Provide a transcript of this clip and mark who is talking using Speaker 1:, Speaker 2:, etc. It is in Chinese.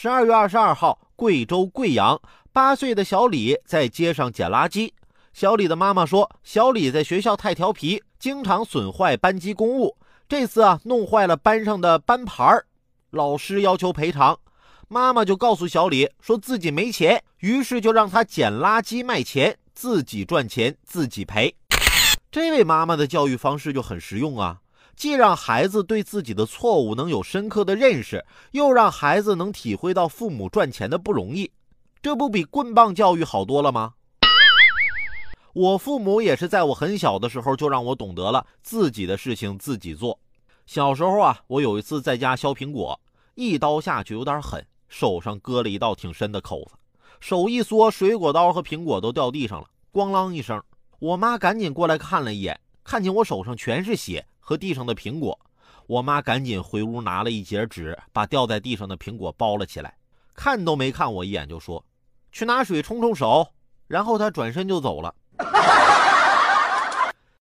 Speaker 1: 十二月二十二号，贵州贵阳，八岁的小李在街上捡垃圾。小李的妈妈说，小李在学校太调皮，经常损坏班级公物。这次啊，弄坏了班上的班牌儿，老师要求赔偿。妈妈就告诉小李，说自己没钱，于是就让他捡垃圾卖钱，自己赚钱自己赔。这位妈妈的教育方式就很实用啊。既让孩子对自己的错误能有深刻的认识，又让孩子能体会到父母赚钱的不容易，这不比棍棒教育好多了吗？我父母也是在我很小的时候就让我懂得了自己的事情自己做。小时候啊，我有一次在家削苹果，一刀下去有点狠，手上割了一道挺深的口子，手一缩，水果刀和苹果都掉地上了，咣啷一声，我妈赶紧过来看了一眼，看见我手上全是血。和地上的苹果，我妈赶紧回屋拿了一截纸，把掉在地上的苹果包了起来，看都没看我一眼就说：“去拿水冲冲手。”然后她转身就走了。